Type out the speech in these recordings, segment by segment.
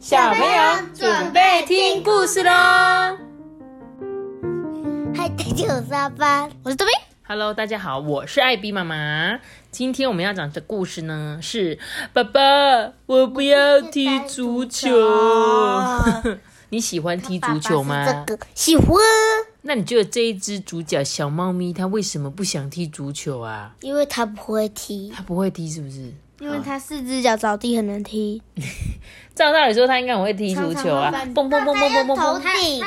小朋友准备听故事喽！嗨，大家好，我是阿班，我是多比。Hello，大家好，我是艾比妈妈。今天我们要讲的故事呢是：爸爸，我不要踢足球。你喜欢踢足球吗？这个喜欢，那你觉得这一只主角小猫咪它为什么不想踢足球啊？因为它不会踢，它不会踢是不是？因为它四只脚着地很难踢，照道理说，它应该很会踢足球啊！蹦蹦蹦蹦蹦蹦头蹦。顶，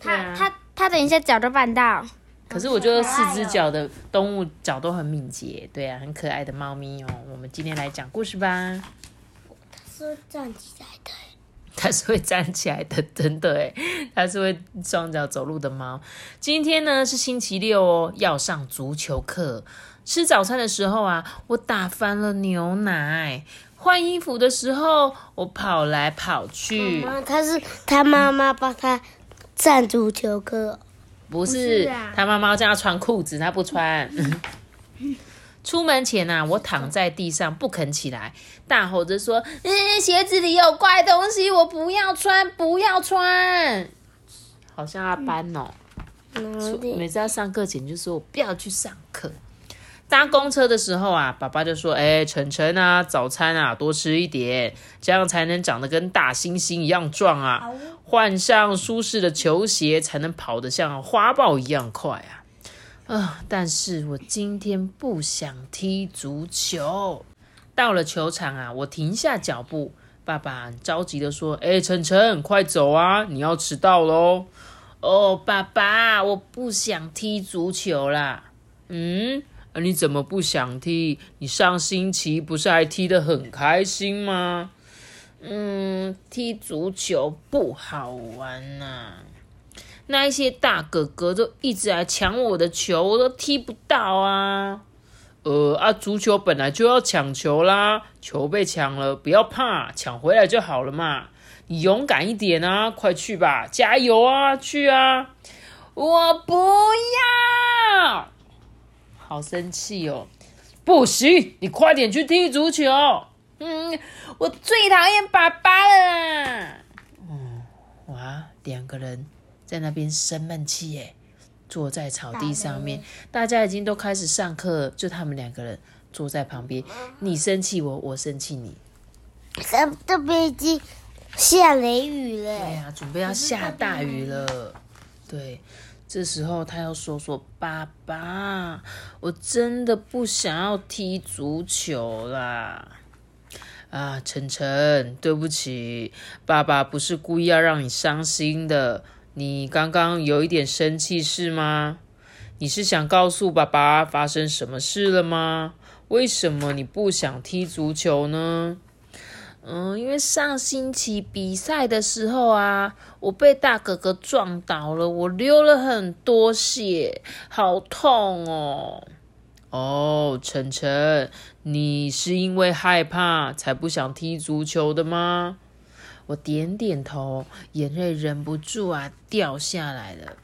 它它它等一下脚都绊到。可是我觉得四只脚的动物脚都很敏捷，对啊，很可爱的猫咪哦。我们今天来讲故事吧。它是站起来的，它是会站起来的，真的诶，它是会双脚走路的猫。今天呢是星期六哦，要上足球课。吃早餐的时候啊，我打翻了牛奶；换衣服的时候，我跑来跑去。妈，他是他妈妈帮他站足球课，不是他妈妈叫他穿裤子，他不穿。出门前啊，我躺在地上不肯起来，大吼着说：“嗯，鞋子里有怪东西，我不要穿，不要穿。”好像阿班哦？每次要上课前就说我不要去上课。搭公车的时候啊，爸爸就说：“哎、晨晨啊，早餐啊多吃一点，这样才能长得跟大猩猩一样壮啊。换上舒适的球鞋，才能跑得像花豹一样快啊。”啊、但是我今天不想踢足球。到了球场啊，我停下脚步，爸爸很着急的说：“哎、晨晨，快走啊，你要迟到喽。”哦，爸爸，我不想踢足球啦。嗯，啊你怎么不想踢？你上星期不是还踢得很开心吗？嗯，踢足球不好玩呐、那一些大哥哥都一直来抢我的球，我都踢不到啊。呃啊，足球本来就要抢球啦，球被抢了不要怕，抢回来就好了嘛。你勇敢一点啊，快去吧，加油啊，去啊！我不要，好生气哦！不行，你快点去踢足球。嗯，我最讨厌爸爸了啦。嗯，哇，两个人在那边生闷气耶，坐在草地上面，大家已经都开始上课，就他们两个人坐在旁边，你生气我，我生气你。这这边已经下雷雨对了，呀、准备要下大雨了。对，这时候他要说说爸爸，我真的不想要踢足球啦。啊，晨晨，对不起，爸爸不是故意要让你伤心的。你刚刚有一点生气是吗？你是想告诉爸爸发生什么事了吗？为什么你不想踢足球呢？嗯，因为上星期比赛的时候啊，我被大哥哥撞倒了，我流了很多血，好痛哦。哦，晨晨，你是因为害怕才不想踢足球的吗？我点点头，眼泪忍不住啊掉下来了。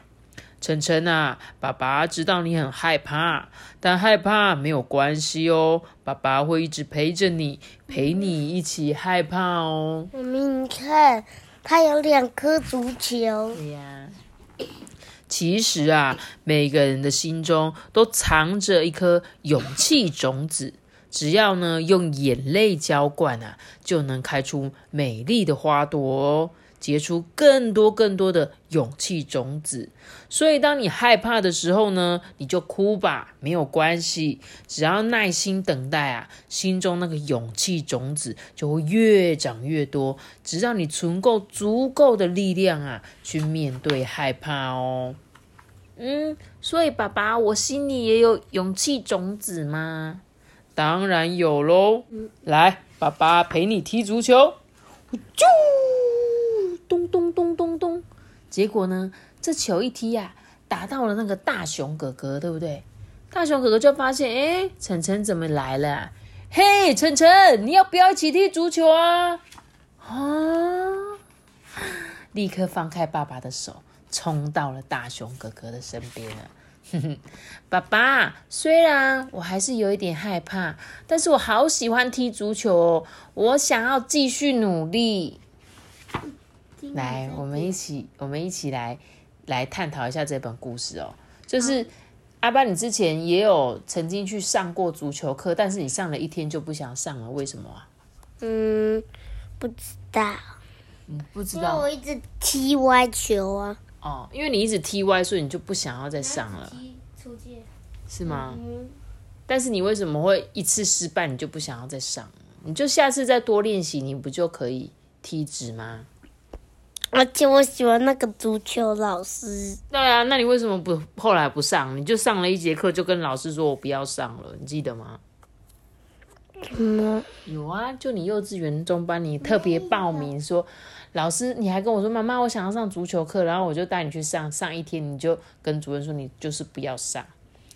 晨晨啊，爸爸知道你很害怕，但害怕没有关系哦，爸爸会一直陪着你，陪你一起害怕哦。妈咪，你看，它有两颗足球，对呀、其实啊，每个人的心中都藏着一颗勇气种子，只要呢用眼泪浇灌啊，就能开出美丽的花朵哦，结出更多更多的勇气种子。所以，当你害怕的时候呢，你就哭吧，没有关系，只要耐心等待啊，心中那个勇气种子就会越长越多，直到你存够足够的力量啊，去面对害怕哦。嗯，所以爸爸，我心里也有勇气种子吗？当然有喽。来，爸爸陪你踢足球。啾，咚咚咚咚咚。结果呢，这球一踢呀、打到了那个大熊哥哥，对不对？大熊哥哥就发现，哎，晨晨怎么来了？嘿，晨晨，你要不要一起踢足球啊？啊！立刻放开爸爸的手，冲到了大熊哥哥的身边了。爸爸，虽然我还是有一点害怕，但是我好喜欢踢足球哦，我想要继续努力。来，我们一起，我们一起来来探讨一下这本故事哦。就是阿爸，你之前也有曾经去上过足球课，但是你上了一天就不想上了，为什么啊？嗯，不知道，嗯，不知因为道我一直踢歪球啊。哦，因为你一直踢歪，所以你就不想要再上了，踢出界，是吗？嗯，但是你为什么会一次失败，你就不想要再上？你就下次再多练习，你不就可以踢直吗？而且我喜欢那个足球老师。对啊，那你为什么不后来不上？你就上了一节课，就跟老师说我不要上了，你记得吗？嗯，有啊，就你幼稚园中班，你特别报名说，老师你还跟我说妈妈，我想要上足球课，然后我就带你去上，上一天你就跟主任说你就是不要上，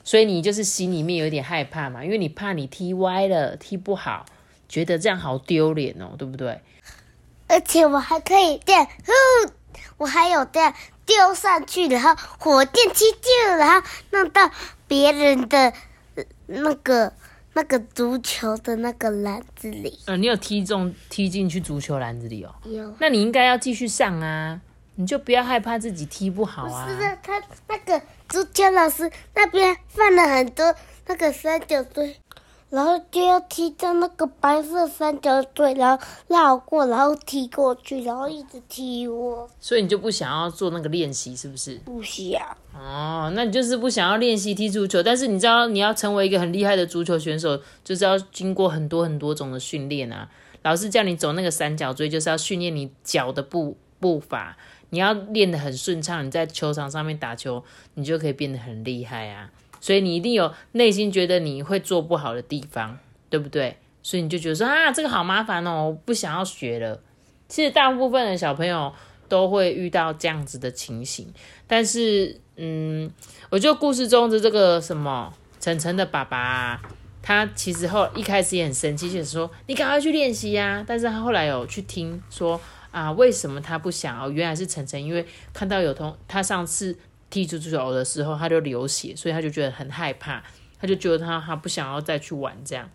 所以你就是心里面有点害怕嘛，因为你怕你踢歪了，踢不好，觉得这样好丢脸哦，对不对？而且我还可以这样，呼，我还有这样丢上去，然后火箭踢进，然后弄到别人的那个那个足球的那个篮子里。嗯、你有踢中踢进去足球篮子里哦，有。那你应该要继续上啊，你就不要害怕自己踢不好啊。是的，他那个足球老师那边放了很多那个三角锥，然后就要踢到那个白色三角锥，然后绕过，然后踢过去，然后一直踢我。所以你就不想要做那个练习，是不是？不想，哦，那你就是不想要练习踢足球，但是你知道你要成为一个很厉害的足球选手，就是要经过很多很多种的训练啊。老师叫你走那个三角锥，就是要训练你脚的步步伐，你要练得很顺畅，你在球场上面打球，你就可以变得很厉害啊。所以你一定有内心觉得你会做不好的地方，对不对？所以你就觉得说啊，这个好麻烦哦，我不想要学了。其实大部分的小朋友都会遇到这样子的情形，但是嗯，我觉得故事中的这个什么晨晨的爸爸、他其实后一开始也很生气，就是说你赶快去练习呀、但是他后来有去听说啊，为什么他不想要？原来是晨晨因为看到有同他上次踢足球的时候他就流血，所以他就觉得很害怕，他就觉得他他不想要再去玩这样。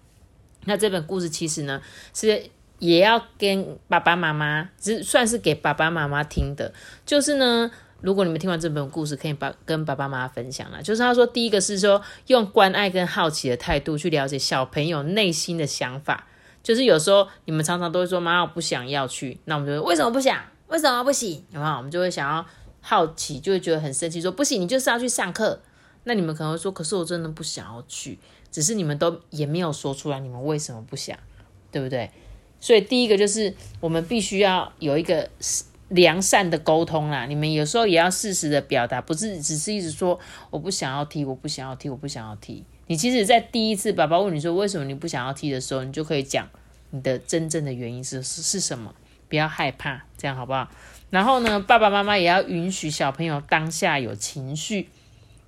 那这本故事其实呢是也要跟爸爸妈妈，只算是给爸爸妈妈听的。就是呢，如果你们听完这本故事，可以把跟爸爸妈妈分享了。就是他说，第一个是说用关爱跟好奇的态度去了解小朋友内心的想法。就是有时候你们常常都会说妈，我不想要去，那我们就会为什么不想？为什么不行？有没有？我们就会想要好奇，就会觉得很生气，说不行，你就是要去上课。那你们可能会说，可是我真的不想要去，只是你们都也没有说出来，你们为什么不想，对不对？所以第一个就是我们必须要有一个良善的沟通啦。你们有时候也要适时的表达，不是只是一直说我不想要踢，我不想要踢，我不想要踢。你其实，在第一次爸爸问你说为什么你不想要踢的时候，你就可以讲你的真正的原因是是是什么，不要害怕，这样好不好？然后呢，爸爸妈妈也要允许小朋友当下有情绪，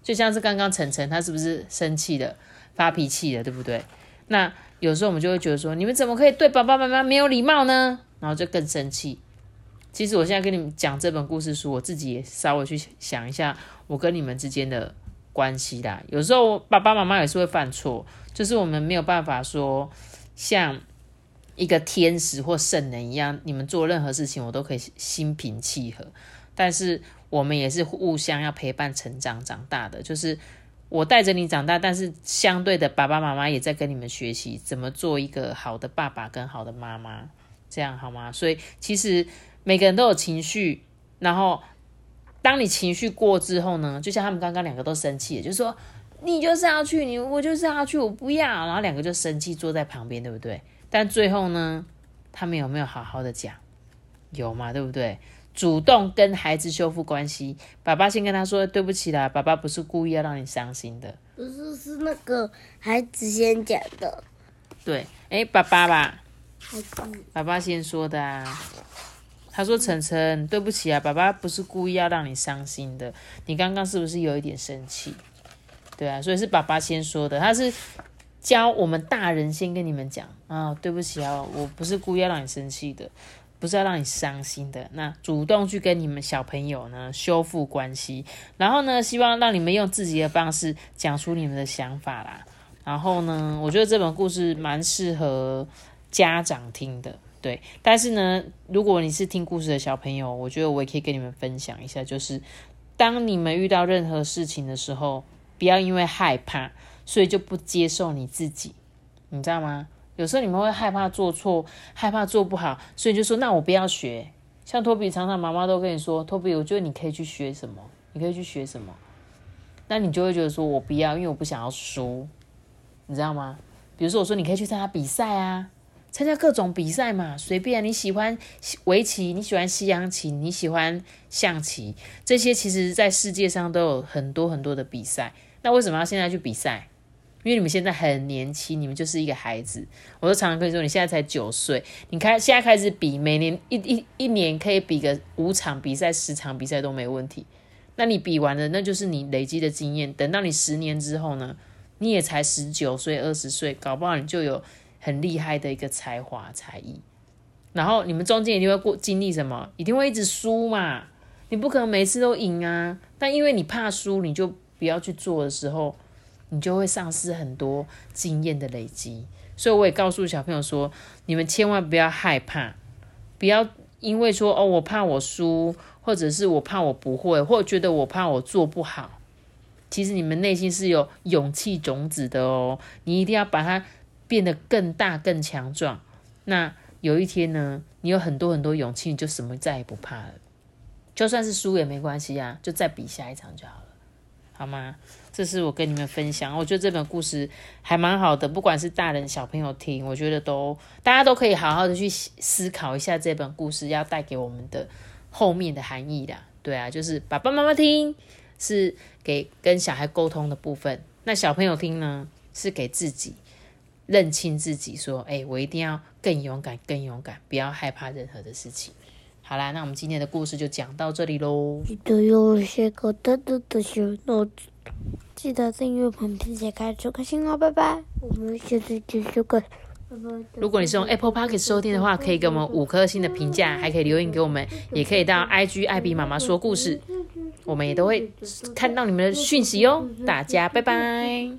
就像是刚刚晨晨他是不是生气了、发脾气了，对不对？那有时候我们就会觉得说，你们怎么可以对爸爸妈妈没有礼貌呢？然后就更生气。其实我现在跟你们讲这本故事书，我自己也稍微去想一下，我跟你们之间的关系啦。有时候爸爸妈妈也是会犯错，就是我们没有办法说像一个天使或圣人一样，你们做任何事情我都可以心平气和。但是我们也是互相要陪伴成长长大的，就是我带着你长大，但是相对的爸爸妈妈也在跟你们学习怎么做一个好的爸爸跟好的妈妈，这样好吗？所以其实每个人都有情绪，然后当你情绪过之后呢，就像他们刚刚两个都生气，就是说你就是要去，你我就是要去，我不要，然后两个就生气坐在旁边，对不对？但最后呢，他们有没有好好的讲？有嘛，对不对？主动跟孩子修复关系，爸爸先跟他说对不起啦，爸爸不是故意要让你伤心的。不是是那个孩子先讲的，对，诶，爸爸吧，爸爸先说的啊。他说：“晨晨，对不起啊，爸爸不是故意要让你伤心的。你刚刚是不是有一点生气？对啊，所以是爸爸先说的。他是教我们大人先跟你们讲啊，对不起啊，我不是故意要让你生气的。不是要让你伤心的。那主动去跟你们小朋友呢修复关系，然后呢，希望让你们用自己的方式讲出你们的想法啦。然后呢，我觉得这本故事蛮适合家长听的，对。但是呢，如果你是听故事的小朋友，我觉得我也可以跟你们分享一下，就是当你们遇到任何事情的时候，不要因为害怕，所以就不接受你自己，你知道吗？有时候你们会害怕做错，害怕做不好，所以就说那我不要学。像托比常常妈妈都跟你说，托比，我觉得你可以去学什么，你可以去学什么，那你就会觉得说我不要，因为我不想要输，你知道吗？比如说我说你可以去参加比赛啊，参加各种比赛嘛，随便你喜欢围棋，你喜欢西洋棋，你喜欢象棋，这些其实在世界上都有很多很多的比赛。那为什么要现在去比赛？因为你们现在很年轻，你们就是一个孩子。我都常常跟你说，你现在才九岁，你开现在开始比，每年一一一年可以比个五场比赛、十场比赛都没问题。那你比完了，那就是你累积的经验。等到你十年之后呢，你也才十九岁、二十岁，搞不好你就有很厉害的一个才华、才艺。然后你们中间一定会过经历什么？一定会一直输嘛？你不可能每次都赢啊！但因为你怕输，你就不要去做的时候。你就会丧失很多经验的累积，所以我也告诉小朋友说，你们千万不要害怕，不要因为说哦，我怕我输，或者是我怕我不会，或者觉得我怕我做不好，其实你们内心是有勇气种子的哦，你一定要把它变得更大、更强壮。那有一天呢，你有很多很多勇气，你就什么再也不怕了，就算是输也没关系啊，就再比下一场就好了，好吗？这是我跟你们分享，我觉得这本故事还蛮好的，不管是大人小朋友听，我觉得都大家都可以好好的去思考一下这本故事要带给我们的后面的含义的。对啊，就是爸爸妈妈听是给跟小孩沟通的部分，那小朋友听呢是给自己认清自己，说，哎，我一定要更勇敢，更勇敢，不要害怕任何的事情。好啦，那我们今天的故事就讲到这里喽。记得订阅本并且开出开心哦，拜拜！我们下次继续看。如果你是用 Apple Park 收听的话，可以给我们五颗星的评价，还可以留言给我们，也可以到 IG 艾比妈妈说故事，我们也都会看到你们的讯息哦。大家拜拜。